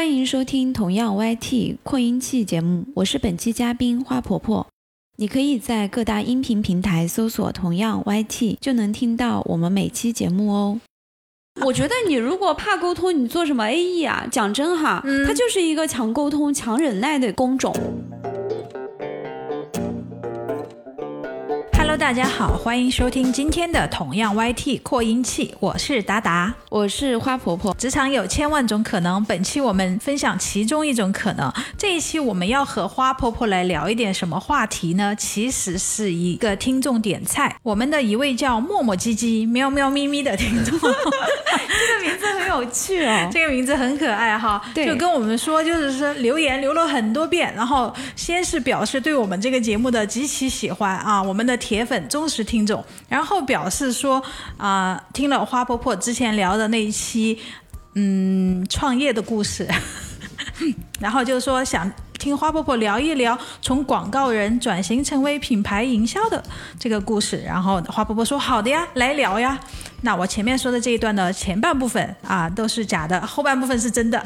欢迎收听同样 YT 扩音器节目，我是本期嘉宾花婆婆。你可以在各大音频平台搜索“同样 YT”，就能听到我们每期节目哦。我觉得你如果怕沟通，你做什么 AE 啊？讲真哈，它就是一个强沟通、强忍耐的工种。Hello，大家好，欢迎收听今天的同样 YT 扩音器，我是达达，我是花婆婆。职场有千万种可能，本期我们分享其中一种可能。这一期我们要和花婆婆来聊一点什么话题呢？其实是一个听众点菜，我们的一位叫磨磨唧唧、喵喵咪咪的听众，这个名字很有趣哦，这个名字很可爱哈。对，就跟我们说，就是说留言留了很多遍，然后先是表示对我们这个节目的极其喜欢啊，我们的铁。铁粉忠实听众，然后表示说啊，听了花婆婆之前聊的那一期，嗯，创业的故事，然后就说想听花婆婆聊一聊从广告人转型成为品牌营销的这个故事。然后花婆婆说好的呀，来聊呀。那我前面说的这一段的前半部分啊都是假的，后半部分是真的。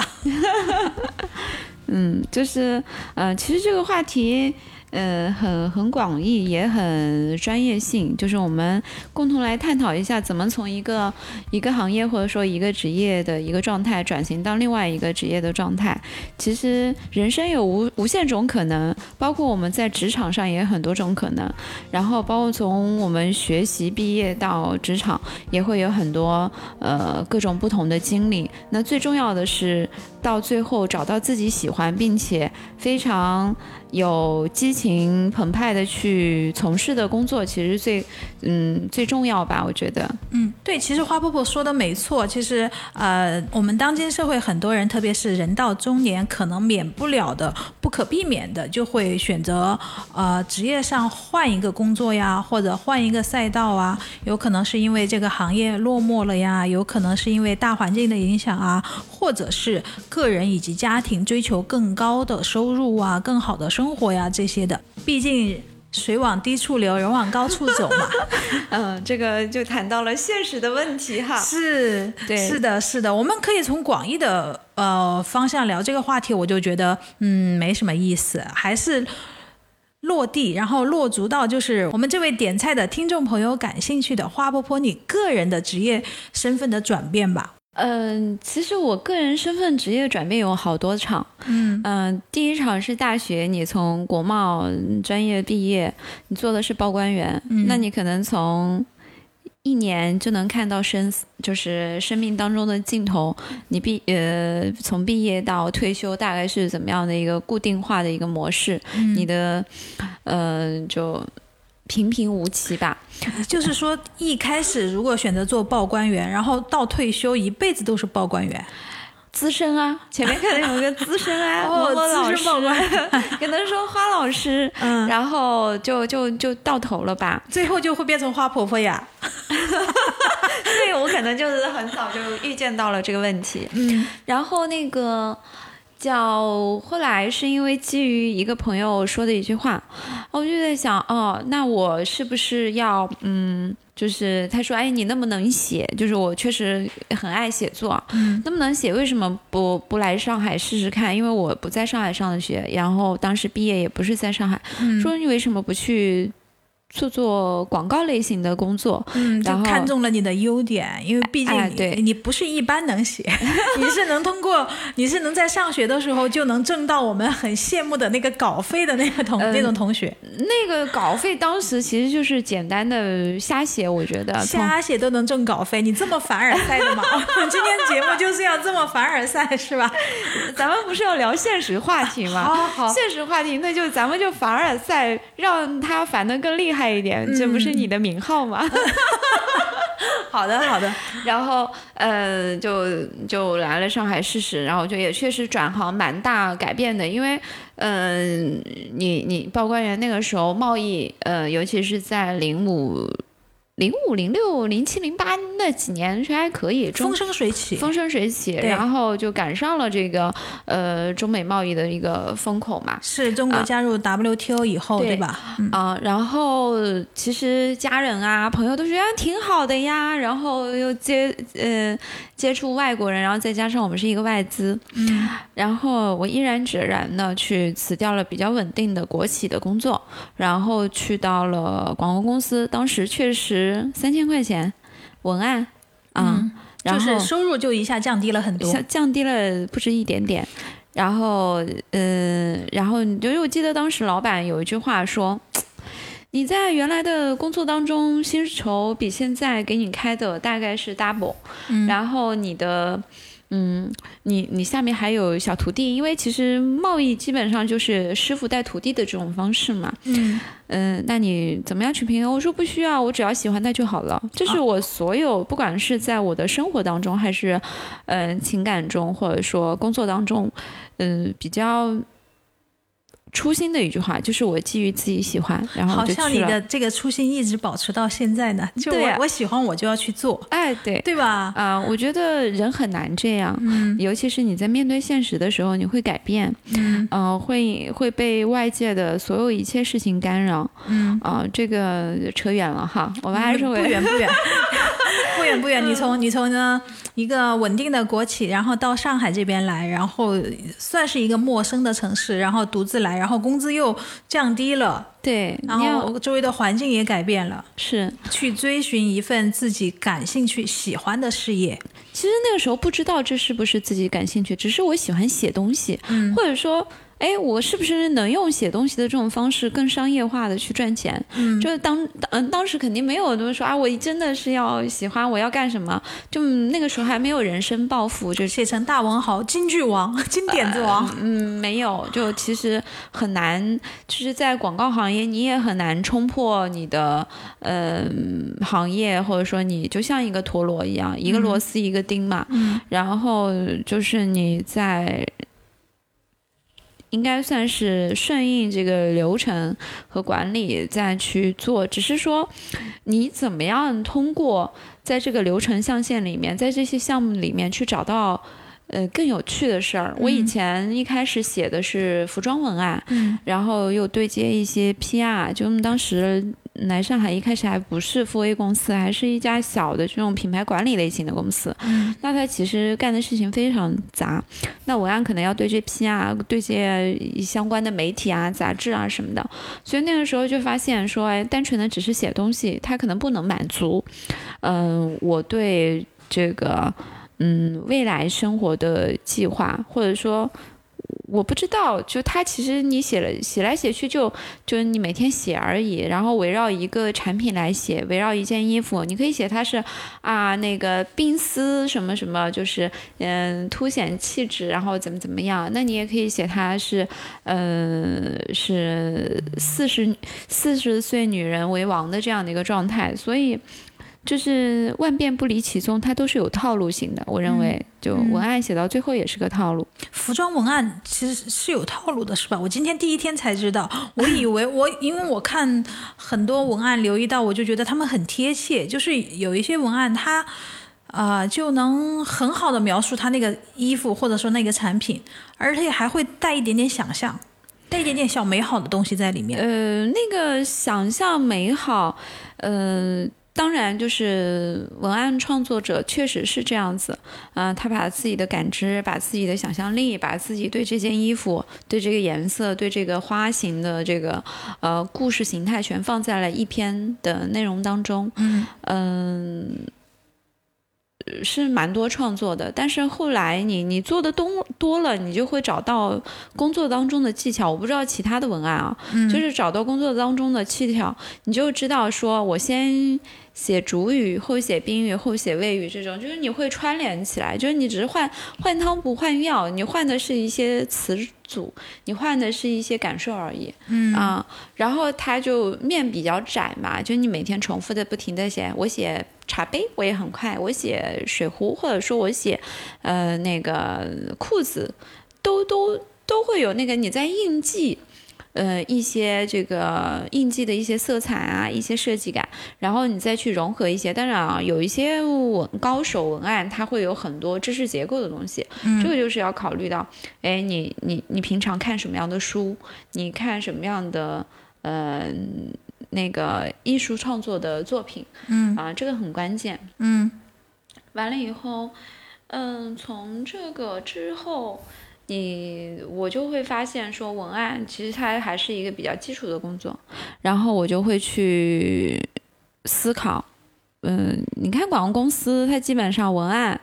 嗯，就是嗯，其实这个话题。呃，很很广义，也很专业性，就是我们共同来探讨一下，怎么从一个一个行业或者说一个职业的一个状态转型到另外一个职业的状态。其实人生有无无限种可能，包括我们在职场上也有很多种可能，然后包括从我们学习毕业到职场，也会有很多呃各种不同的经历。那最重要的是。到最后找到自己喜欢并且非常有激情澎湃的去从事的工作，其实最嗯最重要吧？我觉得，嗯，对，其实花婆婆说的没错。其实呃，我们当今社会很多人，特别是人到中年，可能免不了的、不可避免的，就会选择呃职业上换一个工作呀，或者换一个赛道啊。有可能是因为这个行业落寞了呀，有可能是因为大环境的影响啊，或者是。个人以及家庭追求更高的收入啊，更好的生活呀，这些的，毕竟水往低处流，人往高处走嘛。嗯，这个就谈到了现实的问题哈。是，对，是的，是的，我们可以从广义的呃方向聊这个话题，我就觉得嗯没什么意思，还是落地，然后落足到就是我们这位点菜的听众朋友感兴趣的花婆婆你个人的职业身份的转变吧。嗯，其实我个人身份职业转变有好多场。嗯嗯，第一场是大学，你从国贸专业毕业，你做的是报关员，那你可能从一年就能看到生死，就是生命当中的尽头。你毕呃从毕业到退休大概是怎么样的一个固定化的一个模式？你的呃就。平平无奇吧，就是说一开始如果选择做报关员，然后到退休一辈子都是报关员，资深啊，前面可能有个资深啊，某某老师，可 能说花老师，嗯，然后就就就到头了吧，最后就会变成花婆婆呀，对我可能就是很早就预见到了这个问题，嗯，然后那个。叫后来是因为基于一个朋友说的一句话，我就在想，哦，那我是不是要，嗯，就是他说，哎，你那么能写，就是我确实很爱写作，嗯，那么能写，为什么不不来上海试试看？因为我不在上海上的学，然后当时毕业也不是在上海，说你为什么不去？做做广告类型的工作，嗯，就看中了你的优点，因为毕竟你你不是一般能写，你是能通过，你是能在上学的时候就能挣到我们很羡慕的那个稿费的那个同那种同学。那个稿费当时其实就是简单的瞎写，我觉得瞎写都能挣稿费，你这么凡尔赛的吗？今天节目就是要这么凡尔赛是吧？咱们不是要聊现实话题吗？好好，现实话题，那就咱们就凡尔赛，让他烦得更厉害。一点，这不是你的名号吗？好的，好的。然后，呃，就就来了上海试试，然后就也确实转行蛮大改变的，因为，嗯，你你报关员那个时候贸易，呃，尤其是在零五零五、零六、零七、零八那几年是还可以，风生水起，风生水起，然后就赶上了这个呃中美贸易的一个风口嘛。是中国加入 WTO 以后，对吧？啊，然后其实家人啊、朋友都觉得挺好的呀，然后又接呃接触外国人，然后再加上我们是一个外资，嗯，然后我毅然决然的去辞掉了比较稳定的国企的工作，然后去到了广告公司，当时确实。三千块钱，文案，啊，就是收入就一下降低了很多，降低了不止一点点。然后，嗯，然后，因为我记得当时老板有一句话说：“你在原来的工作当中，薪酬比现在给你开的大概是 double，然后你的。”嗯，你你下面还有小徒弟，因为其实贸易基本上就是师傅带徒弟的这种方式嘛。嗯嗯，那你怎么样去平衡？我说不需要，我只要喜欢他就好了。这是我所有，不管是在我的生活当中，还是嗯情感中，或者说工作当中，嗯比较。初心的一句话就是我基于自己喜欢，然后好像你的这个初心一直保持到现在呢。就我我喜欢我就要去做，哎，对。对吧？啊，我觉得人很难这样，嗯，尤其是你在面对现实的时候，你会改变，嗯，呃，会会被外界的所有一切事情干扰，嗯，啊，这个扯远了哈，我们还是不远不远，不远 不远。你从你从呢一个稳定的国企，然后到上海这边来，然后算是一个陌生的城市，然后独自来。然后工资又降低了，对，然后周围的环境也改变了，是去追寻一份自己感兴趣、喜欢的事业。其实那个时候不知道这是不是自己感兴趣，只是我喜欢写东西，嗯，或者说。哎，我是不是能用写东西的这种方式更商业化的去赚钱？嗯，就是当嗯当时肯定没有么说啊，我真的是要喜欢我要干什么？就那个时候还没有人生抱负，就写成大文豪、京剧王、金点子王。嗯，没有，就其实很难，就是在广告行业你也很难冲破你的呃行业，或者说你就像一个陀螺一样，一个螺丝一个钉嘛。嗯，然后就是你在。应该算是顺应这个流程和管理再去做，只是说你怎么样通过在这个流程象限里面，在这些项目里面去找到呃更有趣的事儿。我以前一开始写的是服装文案，然后又对接一些 PR，就当时。来上海一开始还不是富 A 公司，还是一家小的这种品牌管理类型的公司。嗯，那他其实干的事情非常杂。那文案可能要对接 P 啊，对接相关的媒体啊、杂志啊什么的。所以那个时候就发现说，哎，单纯的只是写东西，它可能不能满足。嗯，我对这个嗯未来生活的计划，或者说。我不知道，就他其实你写了写来写去就就你每天写而已，然后围绕一个产品来写，围绕一件衣服，你可以写它是啊那个冰丝什么什么，就是嗯凸显气质，然后怎么怎么样，那你也可以写它是嗯是四十四十岁女人为王的这样的一个状态，所以。就是万变不离其宗，它都是有套路性的。我认为，就文案写到最后也是个套路。服装文案其实是有套路的，是吧？我今天第一天才知道，我以为 我因为我看很多文案留意到，我就觉得他们很贴切。就是有一些文案，它啊就能很好的描述他那个衣服或者说那个产品，而且还会带一点点想象，带一点点小美好的东西在里面。呃，那个想象美好，呃。当然，就是文案创作者确实是这样子，嗯，他把自己的感知、把自己的想象力、把自己对这件衣服、对这个颜色、对这个花型的这个呃故事形态，全放在了一篇的内容当中，嗯嗯。是蛮多创作的，但是后来你你做的多多了，你就会找到工作当中的技巧。我不知道其他的文案啊，就是找到工作当中的技巧，你就知道说我先。写主语，后写宾语，后写谓语，这种就是你会串联起来，就是你只是换换汤不换药，你换的是一些词组，你换的是一些感受而已，嗯啊，然后它就面比较窄嘛，就你每天重复的不停的写，我写茶杯我也很快，我写水壶或者说我写呃那个裤子，都都都会有那个你在印记。呃一些这个印记的一些色彩啊，一些设计感，然后你再去融合一些。当然啊，有一些文高手文案，它会有很多知识结构的东西，这个就是要考虑到，哎，你你你平常看什么样的书，你看什么样的呃那个艺术创作的作品，嗯啊，这个很关键。嗯完了以后，嗯，从这个之后，你我就会发现说，文案其实它还是一个比较基础的工作，然后我就会去思考，嗯，你看广告公司，它基本上文案、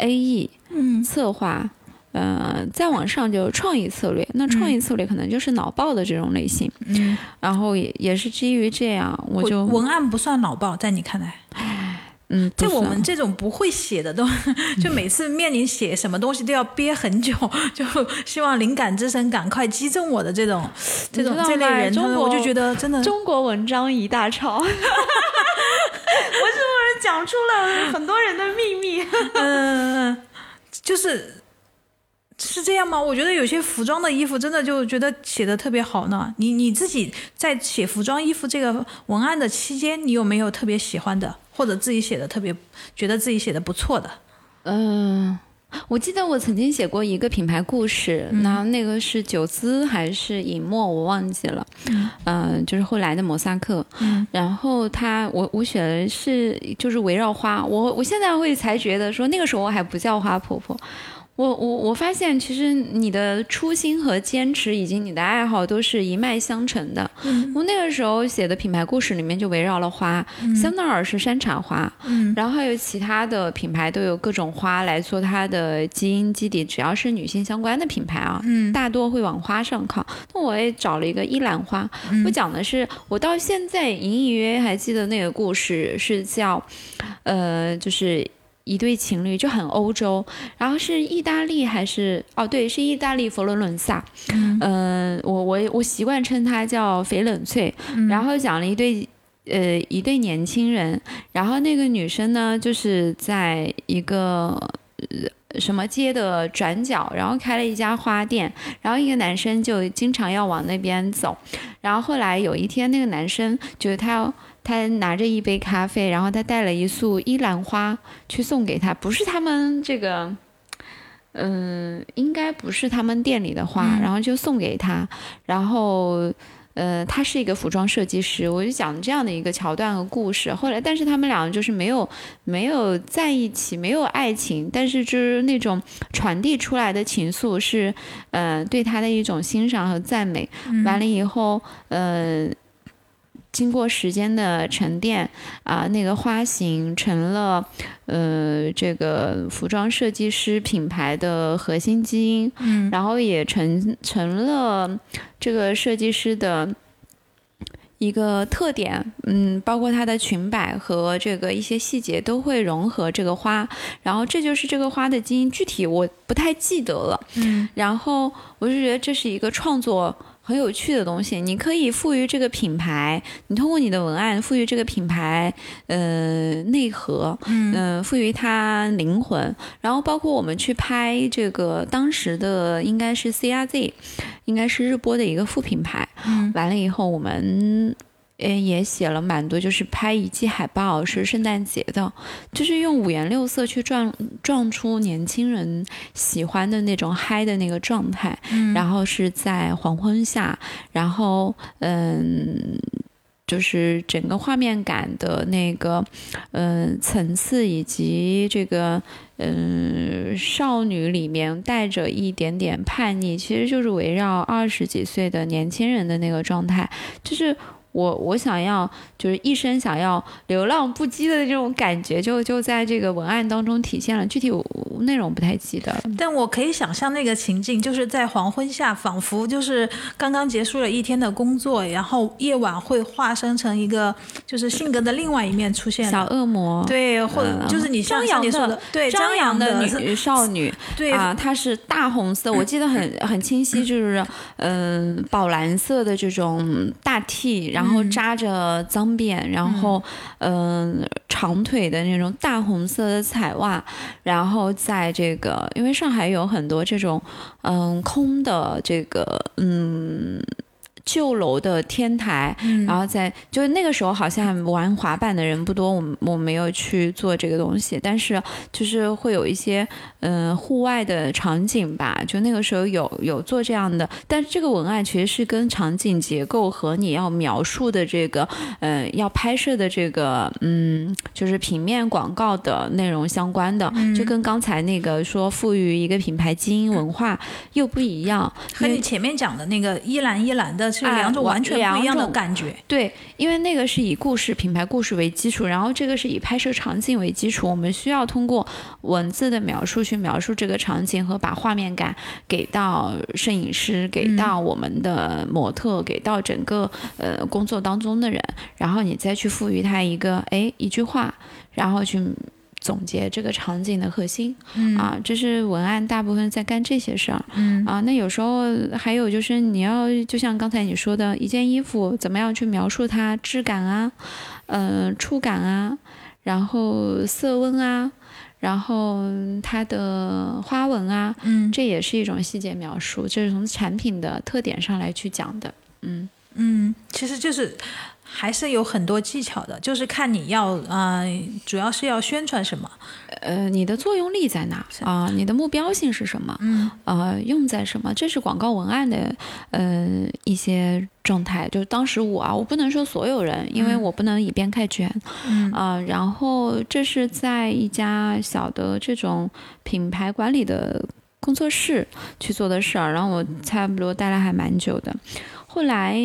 AE、嗯策划。呃，再往上就是创意策略，那创意策略可能就是脑爆的这种类型，嗯，然后也也是基于这样，我就文案不算脑爆，在你看来？嗯，不就我们这种不会写的都，就每次面临写什么东西都要憋很久，就希望灵感之神赶快击中我的这种这种这类人，中国我就觉得真的中国文章一大抄 我是不是讲出了很多人的秘密？嗯，嗯就是是这样吗？我觉得有些服装的衣服真的就觉得写的特别好呢。你你自己在写服装衣服这个文案的期间，你有没有特别喜欢的，或者自己写的特别觉得自己写的不错的？嗯、我记得我曾经写过一个品牌故事，那、那个是九姿还是隐墨，我忘记了。嗯、就是后来的摩萨克。嗯然后他，我我写的是就是围绕花，我我现在会才觉得说那个时候我还不叫花婆婆。我我我发现，其实你的初心和坚持，以及你的爱好，都是一脉相承的。嗯我那个时候写的品牌故事里面就围绕了花，香奈儿是山茶花，嗯然后还有其他的品牌都有各种花来做它的基因基底，只要是女性相关的品牌啊，嗯大多会往花上靠。那我也找了一个依兰花，嗯我讲的是我到现在隐隐约约还记得那个故事是叫，呃，就是。一对情侣就很欧洲，然后是意大利还是哦对，是意大利佛罗伦萨，嗯、我我我习惯称它叫翡冷翠，然后讲了一对呃一对年轻人，然后那个女生呢就是在一个。呃什么街的转角，然后开了一家花店，然后一个男生就经常要往那边走，然后后来有一天，那个男生就是他要他拿着一杯咖啡，然后他带了一束依兰花去送给他，不是他们这个，嗯，应该不是他们店里的花，然后就送给他，然后。呃，他是一个服装设计师，我就讲这样的一个桥段和故事。后来，但是他们两个就是没有没有在一起，没有爱情，但是就是那种传递出来的情愫是，呃，对他的一种欣赏和赞美。完了以后，呃，经过时间的沉淀啊、那个花型成了呃这个服装设计师品牌的核心基因，嗯然后也成成了这个设计师的。一个特点，嗯，包括它的裙摆和这个一些细节都会融合这个花，然后这就是这个花的基因，具体我不太记得了。嗯然后我就觉得这是一个创作很有趣的东西，你可以赋予这个品牌，你通过你的文案赋予这个品牌呃内核，嗯嗯、赋予它灵魂，然后包括我们去拍这个当时的应该是 CRZ，应该是日播的一个副品牌，嗯完了以后我们。呃，也写了蛮多，就是拍一季海报是圣诞节的，就是用五颜六色去撞撞出年轻人喜欢的那种嗨的那个状态，嗯然后是在黄昏下，然后嗯，就是整个画面感的那个嗯层次以及这个嗯少女里面带着一点点叛逆，其实就是围绕二十几岁的年轻人的那个状态，就是。我我想要就是一生想要流浪不羁的这种感觉，就就在这个文案当中体现了。具体内容不太记得了。但我可以想象那个情境，就是在黄昏下，仿佛就是刚刚结束了一天的工作，然后夜晚会化身成一个就是性格的另外一面出现。小恶魔，对，或者嗯就是你像张扬的像你说的，对张扬的女少女，对啊，它是大红色，我记得很很清晰，就是嗯、宝蓝色的这种大 T，然后扎着脏辫，然后嗯、长腿的那种大红色的彩袜，然后在这个因为上海有很多这种嗯空的这个嗯。旧楼的天台，嗯。然后在就是那个时候好像玩滑板的人不多，我我没有去做这个东西，但是就是会有一些嗯、呃户外的场景吧，就那个时候有有做这样的，但是这个文案其实是跟场景结构和你要描述的这个呃要拍摄的这个嗯就是平面广告的内容相关的，就跟刚才那个说赋予一个品牌基因文化又不一样，和你前面讲的那个依兰依兰的是两种完全不一样的感觉。对，因为那个是以故事、品牌故事为基础，然后这个是以拍摄场景为基础。我们需要通过文字的描述去描述这个场景和把画面感给到摄影师，给到我们的模特，给到整个呃工作当中的人，然后你再去赋予它一个哎一句话，然后去。总结这个场景的核心，嗯。啊，这是文案大部分在干这些事儿，嗯。啊，那有时候还有就是你要就像刚才你说的，一件衣服怎么样去描述它质感啊，嗯、触感啊，然后色温啊，然后它的花纹啊，嗯。这也是一种细节描述，这是从产品的特点上来去讲的，嗯。嗯，其实就是还是有很多技巧的，就是看你要呃，主要是要宣传什么。呃，你的作用力在哪啊、你的目标性是什么？嗯，呃，用在什么？这是广告文案的呃一些状态。就是当时我啊，我不能说所有人，因为我不能以偏概全。嗯啊、然后这是在一家小的这种品牌管理的工作室去做的事儿，然后我差不多待了还蛮久的。后来，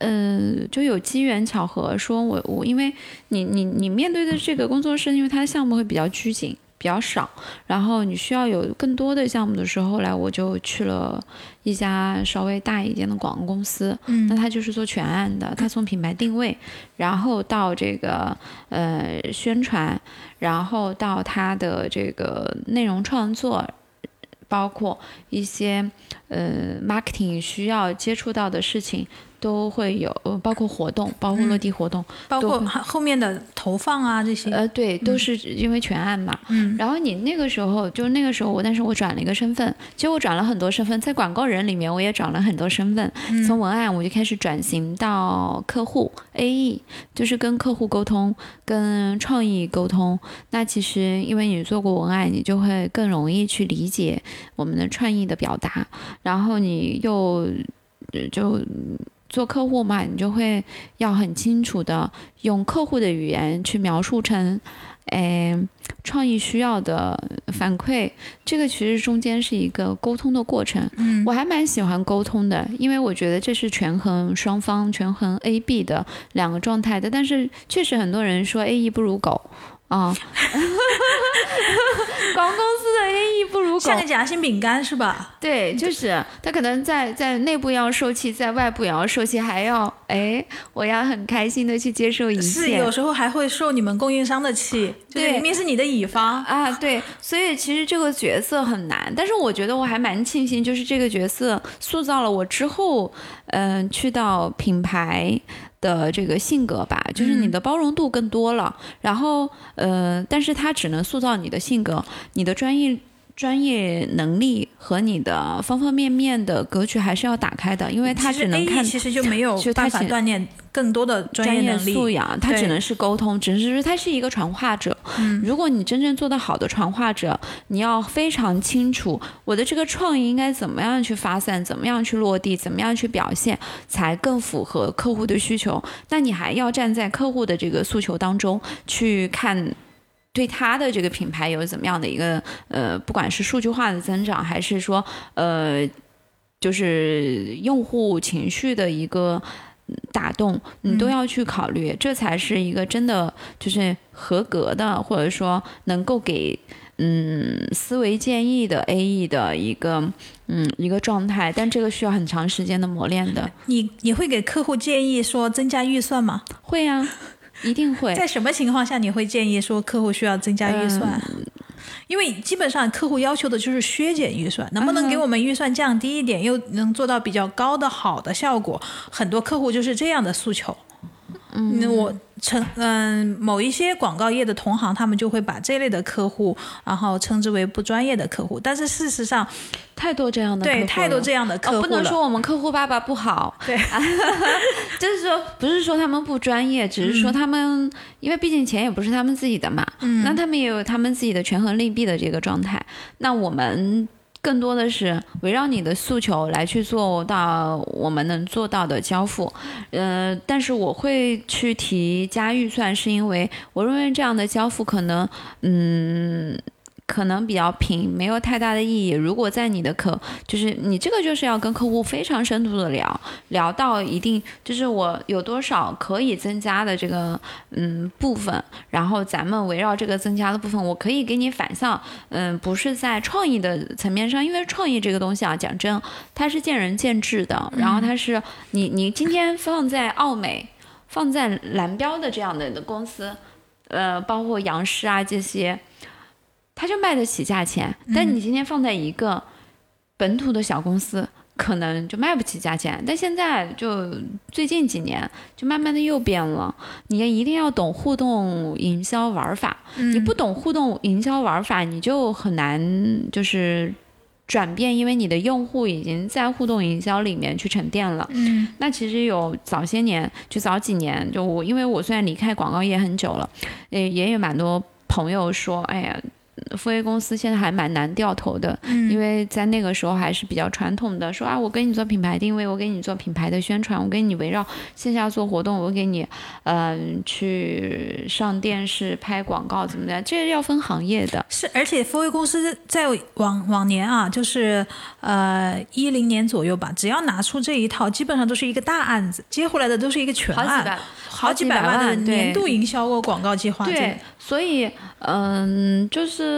呃，就有机缘巧合，说我我因为你你你面对的这个工作室，因为它的项目会比较拘谨，比较少，然后你需要有更多的项目的时候，后来我就去了一家稍微大一点的广告公司，嗯那他就是做全案的，他从品牌定位，然后到这个呃宣传，然后到他的这个内容创作，包括一些呃 marketing 需要接触到的事情，都会有，呃包括活动，包括落地活动，包括后面的投放啊这些。呃，对，都是因为全案嘛。嗯然后你那个时候，就那个时候我，但是我转了一个身份，其实我转了很多身份，在广告人里面我也转了很多身份。从文案我就开始转型到客户 AE，就是跟客户沟通，跟创意沟通。那其实因为你做过文案，你就会更容易去理解我们的创意的表达，然后你又呃就。做客户嘛，你就会要很清楚的用客户的语言去描述成，诶，创意需要的反馈，这个其实中间是一个沟通的过程。嗯我还蛮喜欢沟通的，因为我觉得这是权衡双方、权衡 A、B 的两个状态的。但是确实很多人说 A E 不如狗啊，广告公司的 A E 不如狗，像个夹心饼干是吧？对，就是他可能在在内部要受气，在外部也要受气，还要哎，我要很开心的去接受一切是。有时候还会受你们供应商的气，就明明是你的乙方。啊，对，所以其实这个角色很难，但是我觉得我还蛮庆幸，就是这个角色塑造了我之后，嗯、去到品牌的这个性格吧，就是你的包容度更多了，然后呃，但是它只能塑造你的性格，你的专业。专业能力和你的方方面面的格局还是要打开的，因为它其实只能看其实就没有办法锻炼更多的专业能力。素养，他只能是沟通，只是说他是一个传话者。嗯如果你真正做得好的传话者，你要非常清楚我的这个创意应该怎么样去发散，怎么样去落地，怎么样去表现，才更符合客户的需求。那你还要站在客户的这个诉求当中去看。对他的这个品牌有怎么样的一个呃，不管是数据化的增长，还是说呃，就是用户情绪的一个嗯打动，你都要去考虑，这才是一个真的就是合格的，或者说能够给嗯思维建议的 A E 的一个嗯一个状态，但这个需要很长时间的磨练的。你你会给客户建议说增加预算吗？会啊，一定会。在什么情况下你会建议说客户需要增加预算？嗯因为基本上客户要求的就是削减预算，能不能给我们预算降低一点，又能做到比较高的好的效果？很多客户就是这样的诉求。嗯，我称嗯某一些广告业的同行，他们就会把这类的客户，然后称之为不专业的客户。但是事实上，太多这样的客户对太多这样的客户了。不能说我们客户爸爸不好，对 就是说不是说他们不专业，只是说他们，因为毕竟钱也不是他们自己的嘛，嗯，那他们也有他们自己的权衡利弊的这个状态。那我们。更多的是围绕你的诉求来去做到我们能做到的交付，呃，但是我会去提加预算，是因为我认为这样的交付可能，嗯。可能比较平，没有太大的意义。如果在你的客，就是你这个就是要跟客户非常深度的聊，聊到一定，就是我有多少可以增加的这个嗯部分，然后咱们围绕这个增加的部分，我可以给你反向，嗯，不是在创意的层面上，因为创意这个东西啊，讲真，它是见仁见智的。然后它是你你今天放在奥美，放在蓝标的这样的的公司，呃，包括杨师啊这些。他就卖得起价钱，但你今天放在一个本土的小公司，可能就卖不起价钱。但现在就最近几年，就慢慢的又变了。你一定要懂互动营销玩法，你不懂互动营销玩法，你就很难就是转变，因为你的用户已经在互动营销里面去沉淀了。嗯，那其实有早些年，就早几年，就我因为我虽然离开广告业很久了，也也有蛮多朋友说，哎呀。富 A 公司现在还蛮难掉头的，因为在那个时候还是比较传统的，说啊，我给你做品牌定位，我给你做品牌的宣传，我给你围绕线下做活动，我给你，嗯，去上电视拍广告怎么的，这要分行业的。是，而且富 A 公司在往往年啊，就是呃一零年左右吧，只要拿出这一套，基本上都是一个大案子，接回来的都是一个全案，好几百万的年度营销或广告计划。对，所以嗯，就是。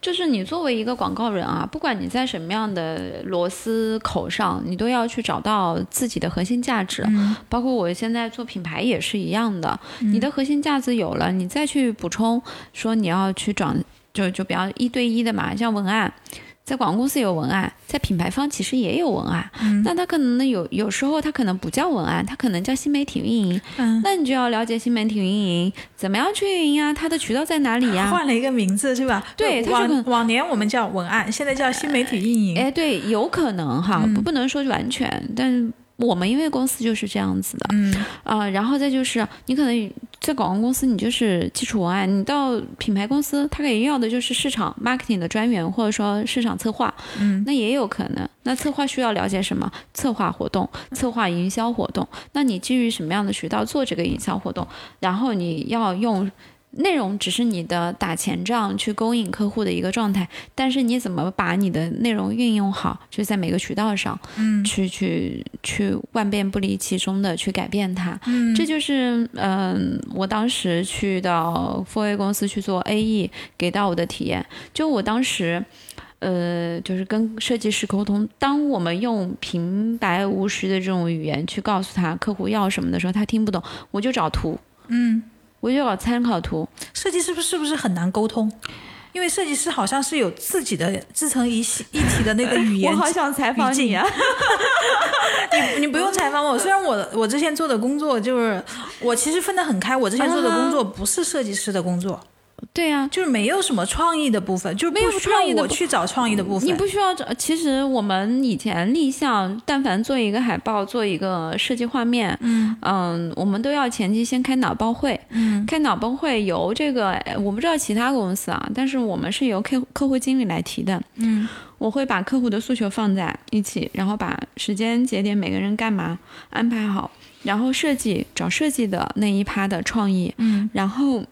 就是你作为一个广告人啊，不管你在什么样的螺丝口上，你都要去找到自己的核心价值。包括我现在做品牌也是一样的，你的核心价值有了，你再去补充，说你要去找，就就比较一对一的嘛，像文案。在广告公司有文案，在品牌方其实也有文案，那他可能呢有有时候他可能不叫文案，他可能叫新媒体运营，那你就要了解新媒体运营怎么样去运营啊，它的渠道在哪里呀？换了一个名字是吧？对，往往年我们叫文案，现在叫新媒体运营。哎，对，有可能哈，不不能说完全，但。我们因为公司就是这样子的，嗯啊，然后再就是你可能在广告公司，你就是基础文案；你到品牌公司，他给要的就是市场 marketing 的专员，或者说市场策划，嗯，那也有可能。那策划需要了解什么？策划活动，策划营销活动。那你基于什么样的渠道做这个营销活动？然后你要用。内容只是你的打前仗去勾引客户的一个状态，但是你怎么把你的内容运用好，就在每个渠道上，嗯，去去去万变不离其宗的去改变它，嗯，这就是嗯，我当时去到 f A 公司去做 A E 给到我的体验。就我当时，呃，就是跟设计师沟通，当我们用平白无实的这种语言去告诉他客户要什么的时候，他听不懂，我就找图，嗯。我就找参考图，设计师不是不是很难沟通？因为设计师好像是有自己的自成一系一体的那个语言。我好想采访你啊！你你不用采访我，虽然我我之前做的工作就是我其实分得很开，我之前做的工作不是设计师的工作。对呀，就是没有什么创意的部分，就是没有创意我去找创意的部分。你不需要找。其实我们以前立项，但凡做一个海报，做一个设计画面，嗯嗯，我们都要前期先开脑包会。嗯，开脑包会由这个我不知道其他公司啊，但是我们是由客客户经理来提的。嗯，我会把客户的诉求放在一起，然后把时间节点每个人干嘛安排好，然后设计找设计的那一趴的创意。嗯，然后。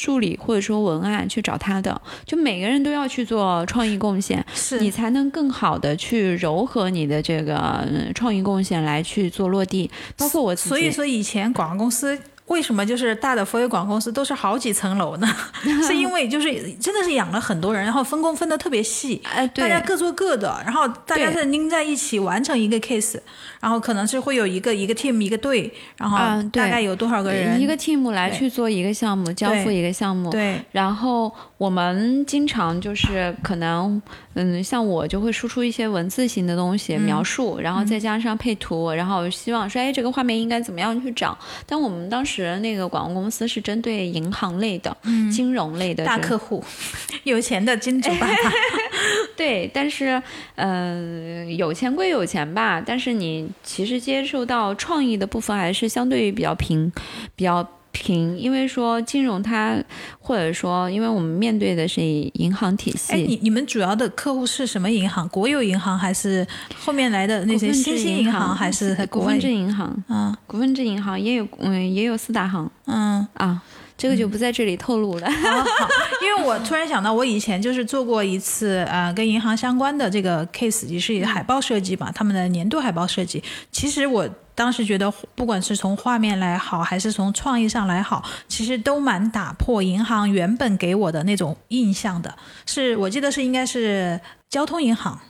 助理或者说文案去找他的，就每个人都要去做创意贡献，是你才能更好的去柔和你的这个创意贡献来去做落地。包括我，所以说以前广告公司。为什么就是大的佛威广告公司都是好几层楼呢？是因为就是真的是养了很多人，然后分工分的特别细，哎，大家各做各的，然后大家对是拧在一起完成一个 case，然后可能是会有一个一个 team 一个队，然后大概有多少个人？一个 team 来去做一个项目，交付一个项目。对然后我们经常就是可能，嗯，像我就会输出一些文字型的东西、嗯描述，然后再加上配图，然后希望说，哎，这个画面应该怎么样去找？但我们当时那个广告公司是针对银行类的、金融类的大客户，有钱的金主爸爸。对，但是，嗯、有钱归有钱吧，但是你其实接受到创意的部分还是相对于比较平，比较平，因为说金融它，或者说，因为我们面对的是银行体系，哎，你你们主要的客户是什么银行？国有银行还是后面来的那些新兴银行，还是股份制银行？嗯股份制银行也有，嗯，也有四大行嗯。啊，这个就不在这里透露了。因为我突然想到，我以前就是做过一次呃跟银行相关的这个 case，也是海报设计嘛，他们的年度海报设计。其实我当时觉得，不管是从画面来好，还是从创意上来好，其实都蛮打破银行原本给我的那种印象的。是我记得是应该是交通银行。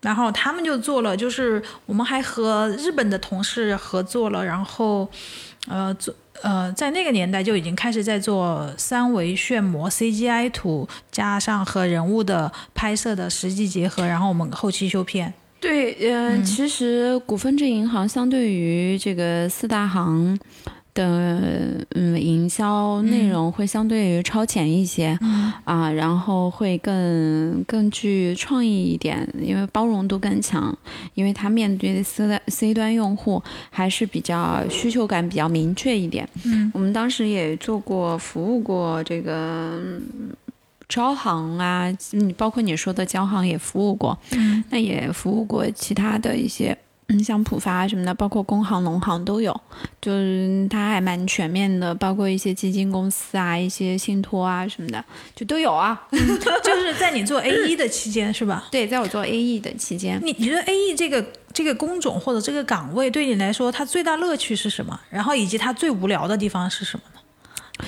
然后他们就做了，就是我们还和日本的同事合作了，然后，呃，做呃，在那个年代就已经开始在做三维炫模 CGI 图，加上和人物的拍摄的实际结合，然后我们后期修片。对，呃，其实股份制银行相对于这个四大行的嗯营销内容会相对于超前一些、啊，然后会更更具创意一点，因为包容度更强，因为它面对的 C 端 C 端用户还是比较需求感比较明确一点。嗯，我们当时也做过服务过这个。嗯招行啊，嗯，包括你说的交行也服务过，嗯，那也服务过其他的一些，嗯，像浦发什么的，包括工行、农行都有，就是它还蛮全面的，包括一些基金公司啊、一些信托啊什么的，就都有啊。就是在你做 AE 的期间是吧？对，在我做 A E 的期间，你你觉得 A E 这个这个工种或者这个岗位对你来说，它最大乐趣是什么？然后以及它最无聊的地方是什么呢？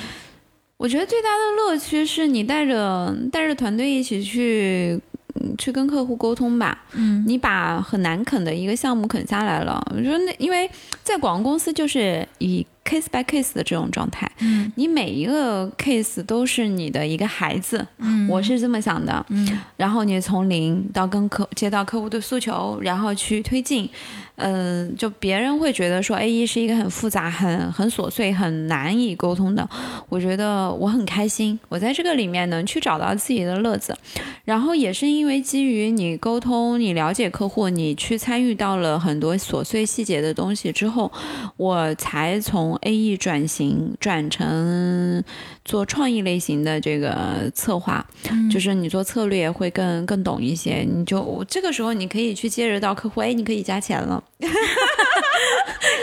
我觉得最大的乐趣是你带着带着团队一起去。嗯去跟客户沟通吧，嗯，你把很难啃的一个项目啃下来了。我觉得那因为在广告公司就是以 case by case 的这种状态，嗯，你每一个 case 都是你的一个孩子，嗯。我是这么想的，嗯，然后你从零到跟客接到客户的诉求，然后去推进，嗯、就别人会觉得说 A E 是一个很复杂、很很琐碎、很难以沟通的，我觉得我很开心，我在这个里面能去找到自己的乐子，然后也是因为基于你沟通、你了解客户，你去参与到了很多琐碎细节的东西之后，我才从 A E 转型转成做创意类型的这个策划，就是你做策略会更更懂一些，你就这个时候你可以去接着到客户，哎，你可以加钱了，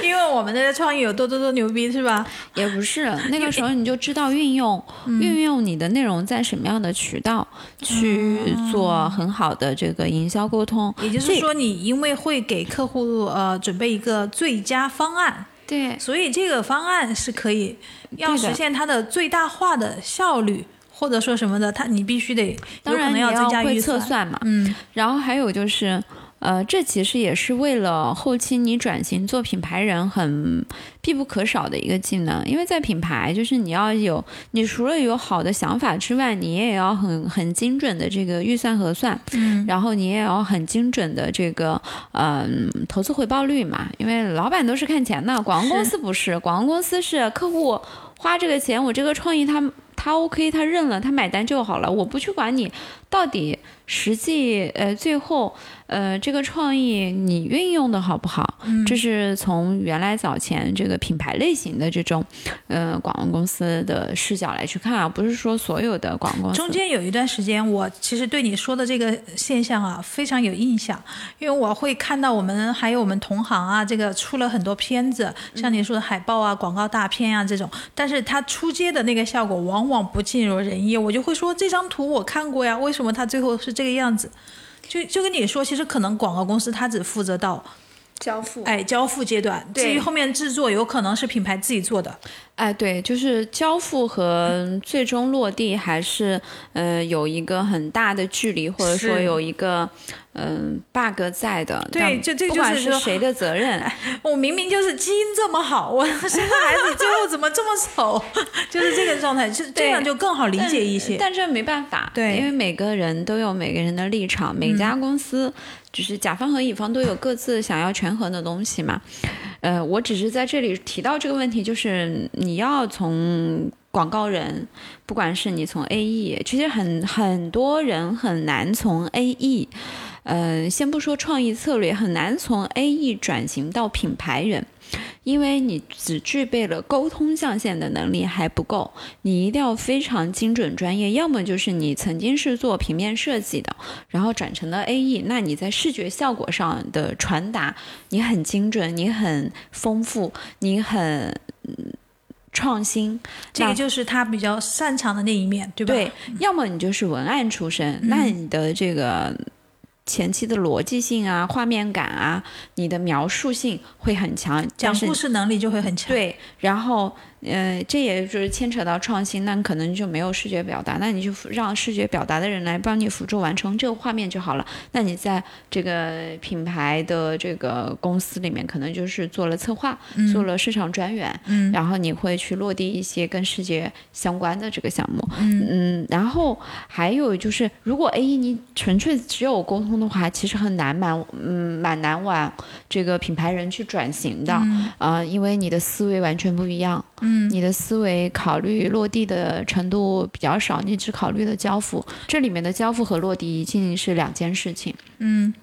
因为我们的创意有多多多牛逼是吧？也不是那个时候你就知道运用、运用你的内容在什么样的渠道去做很好的这个营销沟通，也就是说，你因为会给客户呃准备一个最佳方案，对。所以这个方案是可以要实现它的最大化的效率，或者说什么的，它你必须得当然要会测算嘛，嗯。然后还有就是，呃，这其实也是为了后期你转型做品牌人很必不可少的一个技能，因为在品牌，就是你要有，你除了有好的想法之外，你也要很很精准的这个预算核算，嗯。然后你也要很精准的这个嗯、投资回报率嘛，因为老板都是看钱的，广告公司不是，广告公司是客户花这个钱，我这个创意他他 OK，他认了，他买单就好了，我不去管你到底实际呃最后呃这个创意你运用的好不好，嗯这是从原来早前这个品牌类型的这种呃广告公司的视角来去看啊，不是说所有的广告公司中间有一段时间，我其实对你说的这个现象啊非常有印象，因为我会看到我们还有我们同行啊，这个出了很多片子，像你说的海报啊、广告大片啊这种，但是它出街的那个效果往往不尽如人意，我就会说这张图我看过呀，为什么它最后是这个样子？就就跟你说，其实可能广告公司它只负责到。交付。哎，交付阶段。至于后面制作，有可能是品牌自己做的。哎，对，就是交付和最终落地还是呃有一个很大的距离，或者说有一个嗯、bug 在的。对但这这就是谁的责任，我明明就是基因这么好，我 生个孩子最后怎么这么丑？就是这个状态，就这样就更好理解一些。但这没办法，对因为每个人都有每个人的立场，每家公司就是甲方和乙方都有各自想要权衡的东西嘛。呃，我只是在这里提到这个问题，就是你要从广告人，不管是你从 AE，其实很很多人很难从呃，先不说创意策略，很难从 AE 转型到品牌人，因为你只具备了沟通象限的能力还不够，你一定要非常精准专业，要么就是你曾经是做平面设计的，然后转成了 AE，那你在视觉效果上的传达，你很精准，你很丰富，你很。嗯创新，这个就是他比较擅长的那一面，对吧？对，要么你就是文案出身，那你的这个前期的逻辑性啊、画面感啊、你的描述性会很强，讲故事能力就会很强。对，然后呃，这也就是牵扯到创新，那可能就没有视觉表达，那你就让视觉表达的人来帮你辅助完成这个画面就好了。那你在这个品牌的这个公司里面，可能就是做了策划，做了市场专员，嗯。然后你会去落地一些跟视觉相关的这个项目，嗯。然后还有就是，如果 A E 你纯粹只有沟通的话，其实很难蛮嗯蛮难往这个品牌人去转型的，啊、因为你的思维完全不一样，嗯，你的思维考虑落地的程度比较少，你只考虑了交付，这里面的交付和落地一定是两件事情，嗯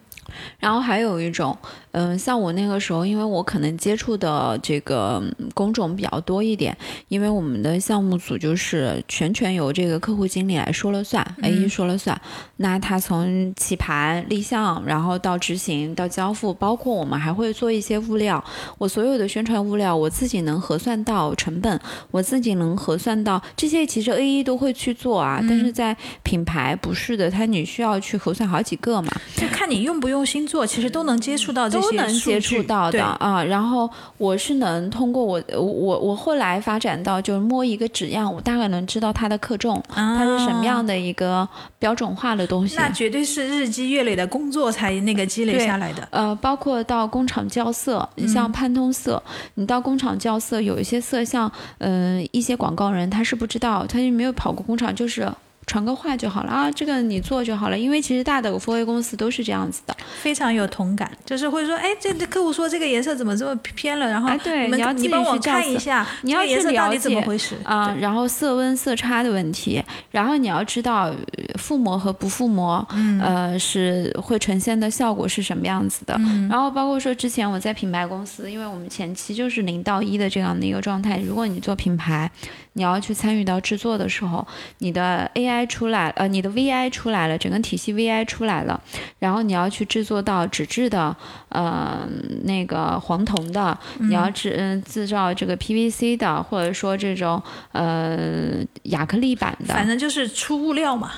然后还有一种，嗯，像我那个时候，因为我可能接触的这个嗯工种比较多一点，因为我们的项目组就是全权由这个客户经理来说了算、a 一说了算。那他从起盘、立项，然后到执行、到交付，包括我们还会做一些物料，我所有的宣传物料，我自己能核算到成本，我自己能核算到这些，其实 A 一都会去做啊，但是在品牌不是的，它你需要去核算好几个嘛。就看你用不用心做，其实都能接触到这些都能接触到的啊。然后我是能通过我我我后来发展到，就是摸一个纸样，我大概能知道它的克重，它是什么样的一个标准化的东西。那绝对是日积月累的工作才那个积累下来的。呃，包括到工厂校色，你像潘通色，你到工厂校色，有一些色像，嗯、一些广告人他是不知道，他就没有跑过工厂，就是。传个话就好了啊，这个你做就好了，因为其实大的 4A 公司都是这样子的。非常有同感，就是会说，哎，这这客户说这个颜色怎么这么偏了，然后哎对你们你要自己帮我看一下，你要颜去了色到底怎么解回事啊、然后色温色差的问题，然后你要知道呃覆膜和不覆膜，呃，是会呈现的效果是什么样子的。然后包括说之前我在品牌公司，因为我们前期就是零到一的这样的一个状态，如果你做品牌，你要去参与到制作的时候，你的 AI 出来，呃，你的 VI 出来了，整个体系 VI 出来了，然后你要去制作到纸质的，呃，那个黄铜的，你要制嗯制造这个 PVC 的，或者说这种呃亚克力板的，反正就是出物料嘛。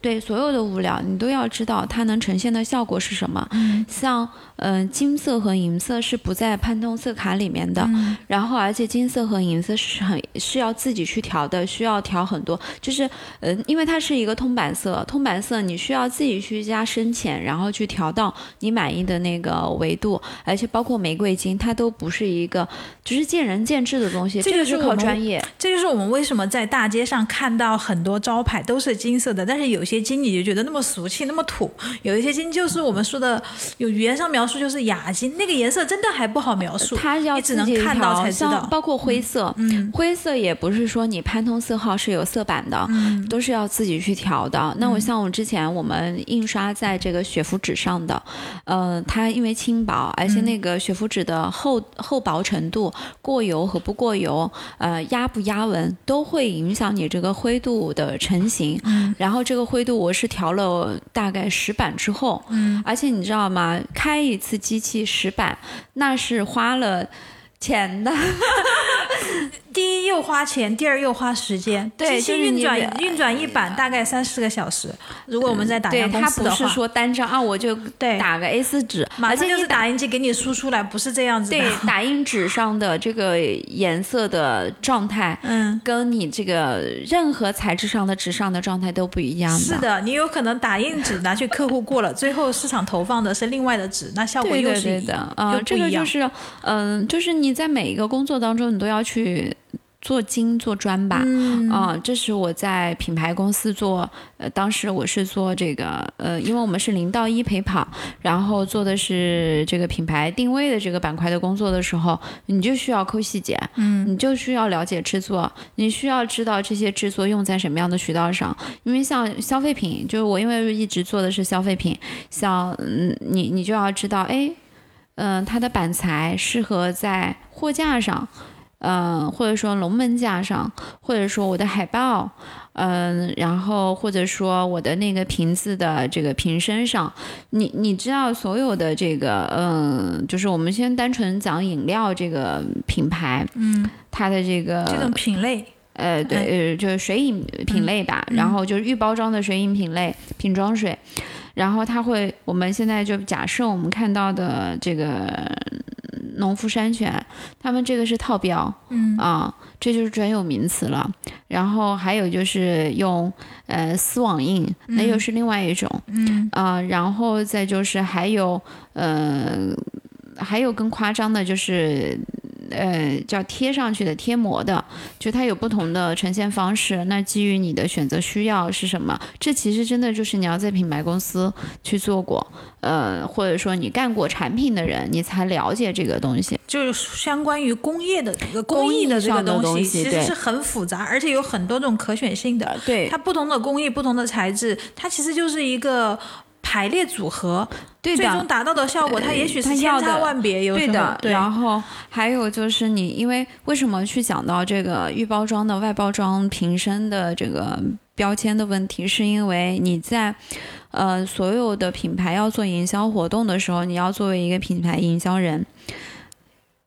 对所有的物料，你都要知道它能呈现的效果是什么。嗯像嗯、呃金色和银色是不在潘通色卡里面的，嗯然后而且金色和银色是很是要自己去调的，需要调很多，就是呃，因为它是一个通版色，通版色你需要自己去加深浅，然后去调到你满意的那个维度，而且包括玫瑰金，它都不是一个就是见仁见智的东西，这这个是靠就是我们专业。这就是我们为什么在大街上看到很多招牌都是金色的，但是有些金你就觉得那么俗气、那么土；有一些金就是我们说的有语言上描述就是哑金，那个颜色真的还不好描述，它要只能看到调才知道。像包括灰色，嗯灰色也不是说你潘通色号是有色板的，嗯都是要自己去调的。那我像我之前我们印刷在这个雪肤纸上的，呃，它因为轻薄，而且那个雪肤纸的厚厚薄程度、过油和不过油，呃，压不压纹都会影响你这个灰度的成型。嗯然后这个灰度我是调了大概十版之后，嗯，而且你知道吗？开一次机器十版，那是花了钱的。第一又花钱，第二又花时间。对机器运转运转一版大概三四个小时。如果我们在打对，样公它司的话，不是说单张啊，我就对打个 A 四纸，马上就是打打印机给你输出来，不是这样子的。对 打印纸上的这个颜色的状态，嗯，跟你这个任何材质上的纸上的状态都不一样的。是的，你有可能打印纸拿去客户过了，最后市场投放的是另外的纸，那效果对对又是一对的，啊、这个就是，嗯、就是你在每一个工作当中，你都要去做精做专吧。嗯啊、这是我在品牌公司做，呃，当时我是做这个，呃，因为我们是零到一陪跑，然后做的是这个品牌定位的这个板块的工作的时候，你就需要抠细节，嗯，你就需要了解制作，你需要知道这些制作用在什么样的渠道上，因为像消费品，就是我因为一直做的是消费品，像嗯，你你就要知道，哎，嗯、它的板材适合在货架上。嗯，或者说龙门架上，或者说我的海报，嗯，然后或者说我的那个瓶子的这个瓶身上，你你知道所有的这个，嗯，就是我们先单纯讲饮料这个品牌，嗯，它的这个这种品类。呃，对，呃，就是水饮品类吧，然后就是预包装的水饮品类，瓶装水，然后它会，我们现在就假设我们看到的这个农夫山泉，他们这个是套标，嗯啊，这就是专有名词了。然后还有就是用呃丝网印，那又是另外一种，嗯啊，然后再就是还有呃，还有更夸张的就是。呃，叫贴上去的贴膜的，就它有不同的呈现方式。那基于你的选择需要是什么？这其实真的就是你要在品牌公司去做过，呃，或者说你干过产品的人，你才了解这个东西。就是相关于工业的这个工工艺艺的这个东西，其实是很复杂，而且有很多种可选性的。对它不同的工艺、不同的材质，它其实就是一个排列组合。最终达到的效果，它也许是千差万别，有对的，对，然后还有就是你，因为为什么去讲到这个预包装的外包装瓶身的这个标签的问题，是因为你在呃所有的品牌要做营销活动的时候，你要作为一个品牌营销人，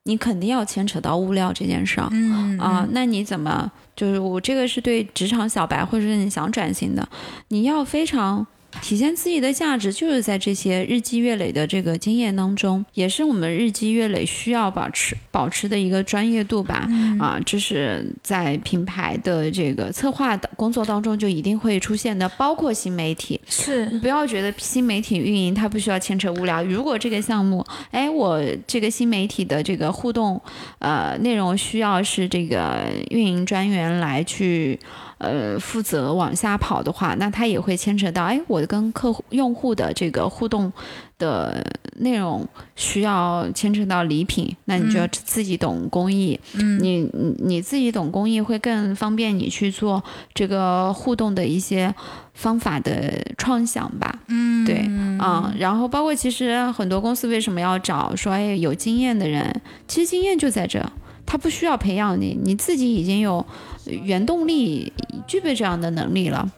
你肯定要牵扯到物料这件事儿。嗯啊，那你怎么就是我这个是对职场小白或者是你想转型的，你要非常体现自己的价值，就是在这些日积月累的这个经验当中，也是我们日积月累需要保持保持的一个专业度吧。啊，这是在品牌的这个策划的工作当中就一定会出现的，包括新媒体。是你不要觉得新媒体运营它不需要牵扯物料。如果这个项目，哎，我这个新媒体的这个互动，呃，内容需要是这个运营专员来去。呃，负责往下跑的话，那它也会牵扯到，哎，我跟客户、用户的这个互动的内容需要牵扯到礼品，那你就要自己懂工艺，嗯，你你你自己懂工艺会更方便你去做这个互动的一些方法的创想吧，嗯，对，啊、然后包括其实很多公司为什么要找说，哎，有经验的人，其实经验就在这。他不需要培养你，你自己已经有原动力，具备这样的能力了，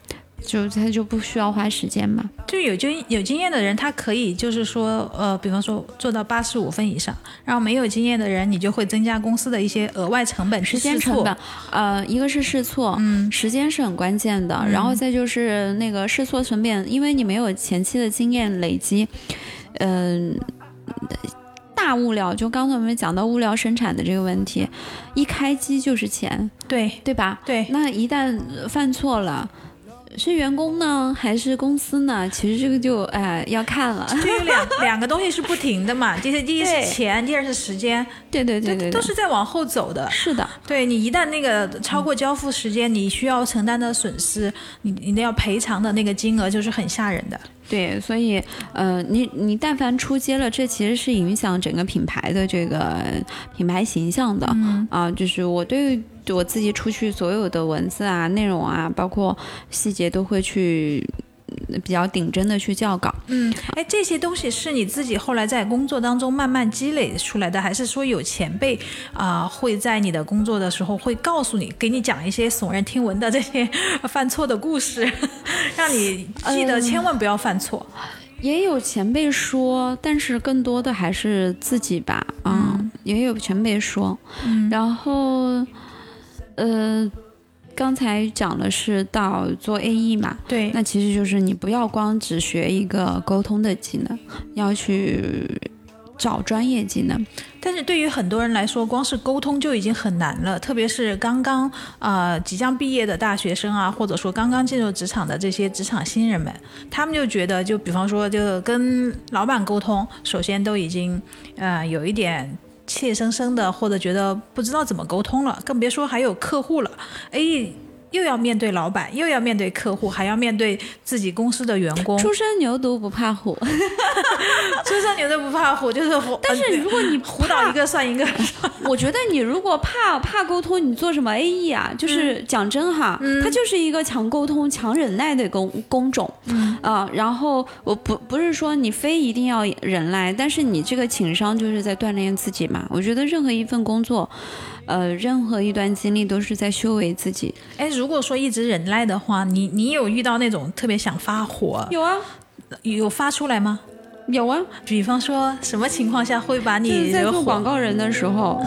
就他就不需要花时间嘛。就有经有经验的人，他可以就是说，呃，比方说做到八十五分以上，然后没有经验的人，你就会增加公司的一些额外成本时间成本，呃，一个是试错，嗯，时间是很关键的，然后再就是那个试错成本，因为你没有前期的经验累积，嗯、大物料，就刚才我们讲到物料生产的这个问题，一开机就是钱，对对吧？对，那一旦犯错了，是员工呢，还是公司呢？其实这个就哎、要看了。就有两两个东西是不停的嘛，第一第一是钱，第二是时间，对对对对对，都是在往后走的。是的，对你一旦那个超过交付时间，你需要承担的损失，你你那要赔偿的那个金额就是很吓人的。对，所以，呃，你你但凡出街了，这其实是影响整个品牌的这个品牌形象的。嗯啊，就是我对我自己出去所有的文字啊、内容啊，包括细节，都会去嗯比较顶真的去校稿。嗯，哎，这些东西是你自己后来在工作当中慢慢积累出来的，还是说有前辈啊、会在你的工作的时候会告诉你，给你讲一些耸人听闻的这些犯错的故事，让你记得千万不要犯错。也有前辈说，但是更多的还是自己吧，嗯、也有前辈说，嗯然后，呃，刚才讲的是到做 AE 嘛，对，那其实就是你不要光只学一个沟通的技能，要去找专业技能。但是对于很多人来说，光是沟通就已经很难了，特别是刚刚呃即将毕业的大学生啊，或者说刚刚进入职场的这些职场新人们，他们就觉得，就比方说，就跟老板沟通，首先都已经呃有一点怯生生的，或者觉得不知道怎么沟通了，更别说还有客户了。哎。又要面对老板，又要面对客户，还要面对自己公司的员工。初生牛犊不怕虎，初生牛犊不怕虎，就是虎 但是如果你虎倒一个算一个，我觉得你如果怕怕沟通，你做什么 AE 啊？就是讲真哈，它就是一个强沟通、强忍耐的工工种啊。然后我不不是说你非一定要忍耐，但是你这个情商就是在锻炼自己嘛。我觉得任何一份工作。呃，任何一段经历都是在修为自己。哎，如果说一直忍耐的话，你你有遇到那种特别想发火？有啊，有发出来吗？有啊，比方说什么情况下会把你在做广告人的时候。